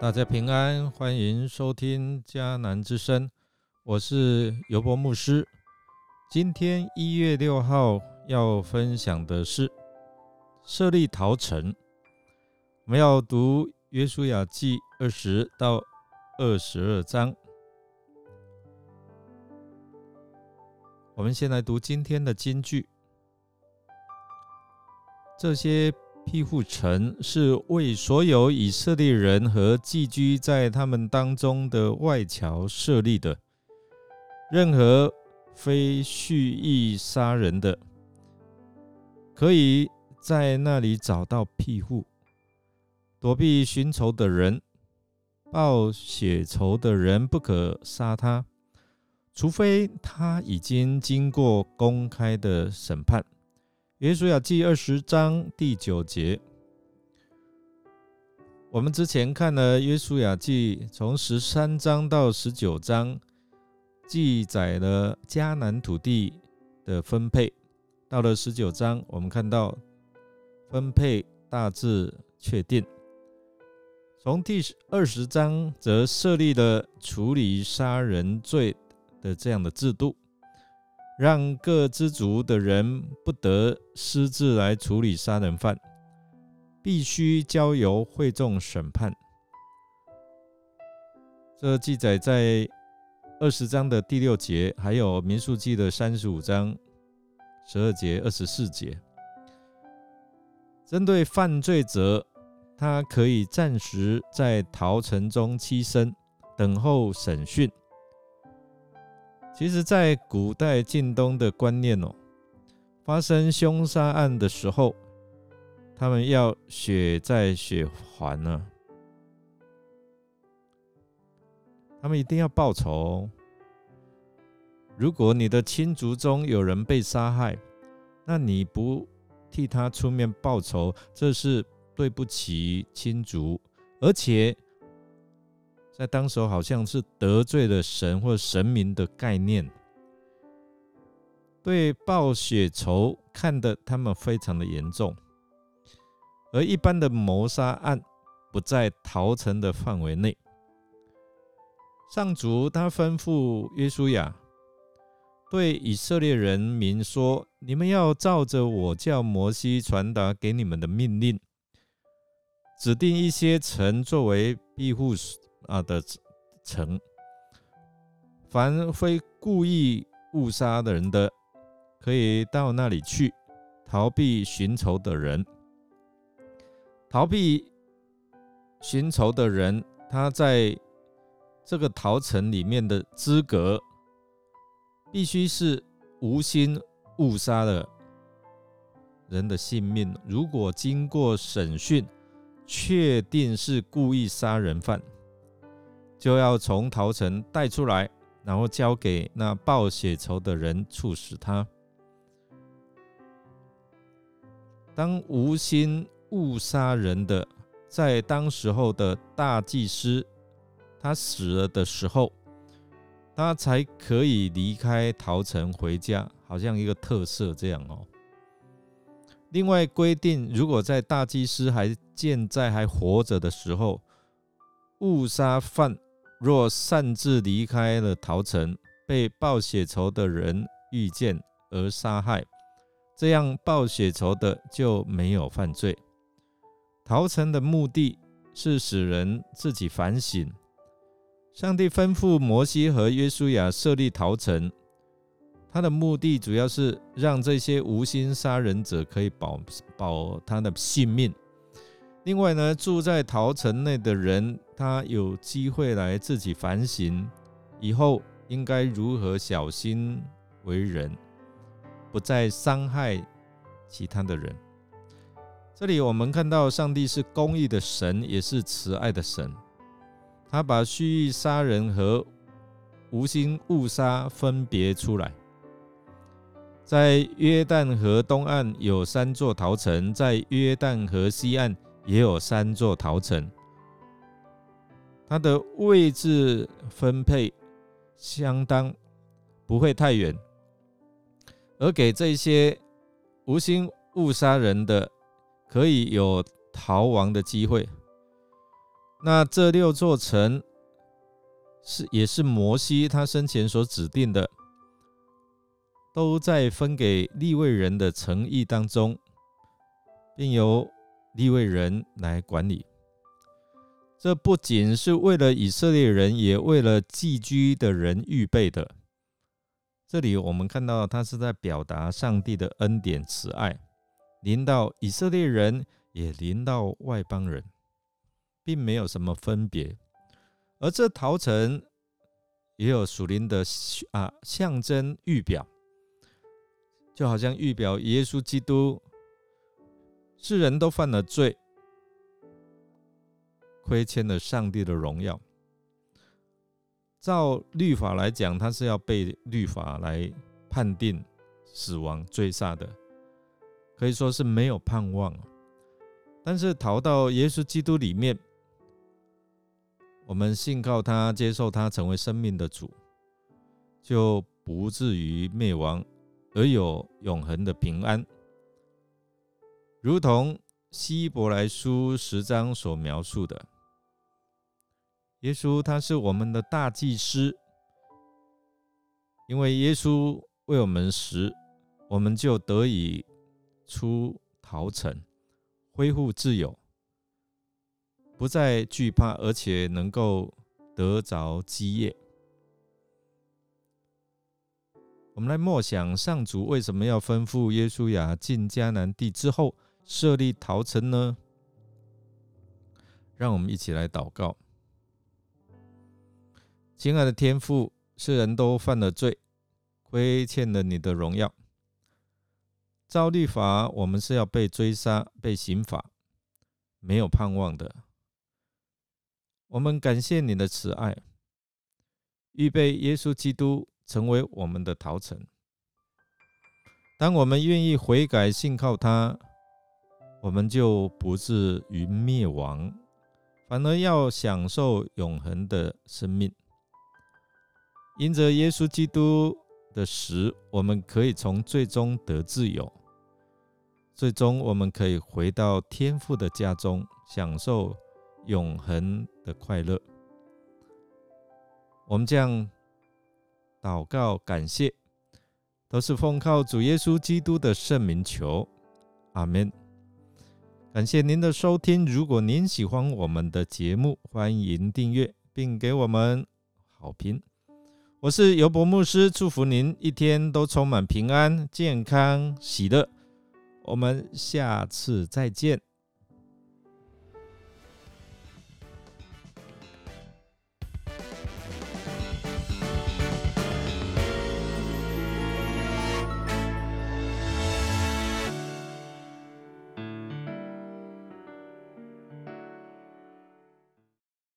大家平安，欢迎收听迦南之声，我是尤伯牧师。今天一月六号要分享的是设立陶城，我们要读约书亚记二十到二十二章。我们先来读今天的金句，这些。庇护城是为所有以色列人和寄居在他们当中的外侨设立的。任何非蓄意杀人的，可以在那里找到庇护，躲避寻仇的人。报血仇的人不可杀他，除非他已经经过公开的审判。约书亚记二十章第九节，我们之前看了约书亚记从十三章到十九章，记载了迦南土地的分配。到了十九章，我们看到分配大致确定。从第二十章则设立了处理杀人罪的这样的制度。让各支族的人不得私自来处理杀人犯，必须交由会众审判。这记载在二十章的第六节，还有民数记的三十五章十二节、二十四节。针对犯罪者，他可以暂时在逃城中栖身，等候审讯。其实，在古代晋东的观念哦，发生凶杀案的时候，他们要血债血还呢，他们一定要报仇。如果你的亲族中有人被杀害，那你不替他出面报仇，这是对不起亲族，而且。在当时，好像是得罪了神或神明的概念，对报血仇看得他们非常的严重，而一般的谋杀案不在逃城的范围内。上主他吩咐约书亚对以色列人民说：“你们要照着我叫摩西传达给你们的命令，指定一些城作为庇护。”啊的城，凡非故意误杀的人的，可以到那里去逃避寻仇的人。逃避寻仇的人，他在这个逃城里面的资格，必须是无心误杀的人的性命。如果经过审讯，确定是故意杀人犯。就要从陶城带出来，然后交给那报血仇的人处死他。当无心误杀人的，在当时候的大祭司他死了的时候，他才可以离开陶城回家，好像一个特色这样哦。另外规定，如果在大祭司还健在、还活着的时候，误杀犯。若擅自离开了桃城，被报血仇的人遇见而杀害，这样报血仇的就没有犯罪。逃城的目的是使人自己反省。上帝吩咐摩西和约书亚设立逃城，他的目的主要是让这些无心杀人者可以保保他的性命。另外呢，住在陶城内的人，他有机会来自己反省，以后应该如何小心为人，不再伤害其他的人。这里我们看到，上帝是公义的神，也是慈爱的神。他把蓄意杀人和无心误杀分别出来。在约旦河东岸有三座陶城，在约旦河西岸。也有三座陶城，它的位置分配相当不会太远，而给这些无心误杀人的可以有逃亡的机会。那这六座城是也是摩西他生前所指定的，都在分给立位人的诚意当中，并由立位人来管理。这不仅是为了以色列人，也为了寄居的人预备的。这里我们看到，他是在表达上帝的恩典慈爱，临到以色列人，也临到外邦人，并没有什么分别。而这陶城也有属灵的啊象征预表，就好像预表耶稣基督，世人都犯了罪。亏欠了上帝的荣耀。照律法来讲，他是要被律法来判定死亡追杀的，可以说是没有盼望。但是逃到耶稣基督里面，我们信靠他，接受他成为生命的主，就不至于灭亡，而有永恒的平安，如同希伯来书十章所描述的。耶稣他是我们的大祭司，因为耶稣为我们死，我们就得以出逃城，恢复自由，不再惧怕，而且能够得着基业。我们来默想上主为什么要吩咐耶稣亚进迦南地之后设立逃城呢？让我们一起来祷告。亲爱的天父，世人都犯了罪，亏欠了你的荣耀。照律法，我们是要被追杀、被刑罚，没有盼望的。我们感谢你的慈爱，预备耶稣基督成为我们的逃城。当我们愿意悔改、信靠他，我们就不至于灭亡，反而要享受永恒的生命。因着耶稣基督的死，我们可以从最终得自由，最终我们可以回到天父的家中，享受永恒的快乐。我们这样祷告感谢，都是奉靠主耶稣基督的圣名求，阿门。感谢您的收听，如果您喜欢我们的节目，欢迎订阅并给我们好评。我是尤博牧师，祝福您一天都充满平安、健康、喜乐。我们下次再见。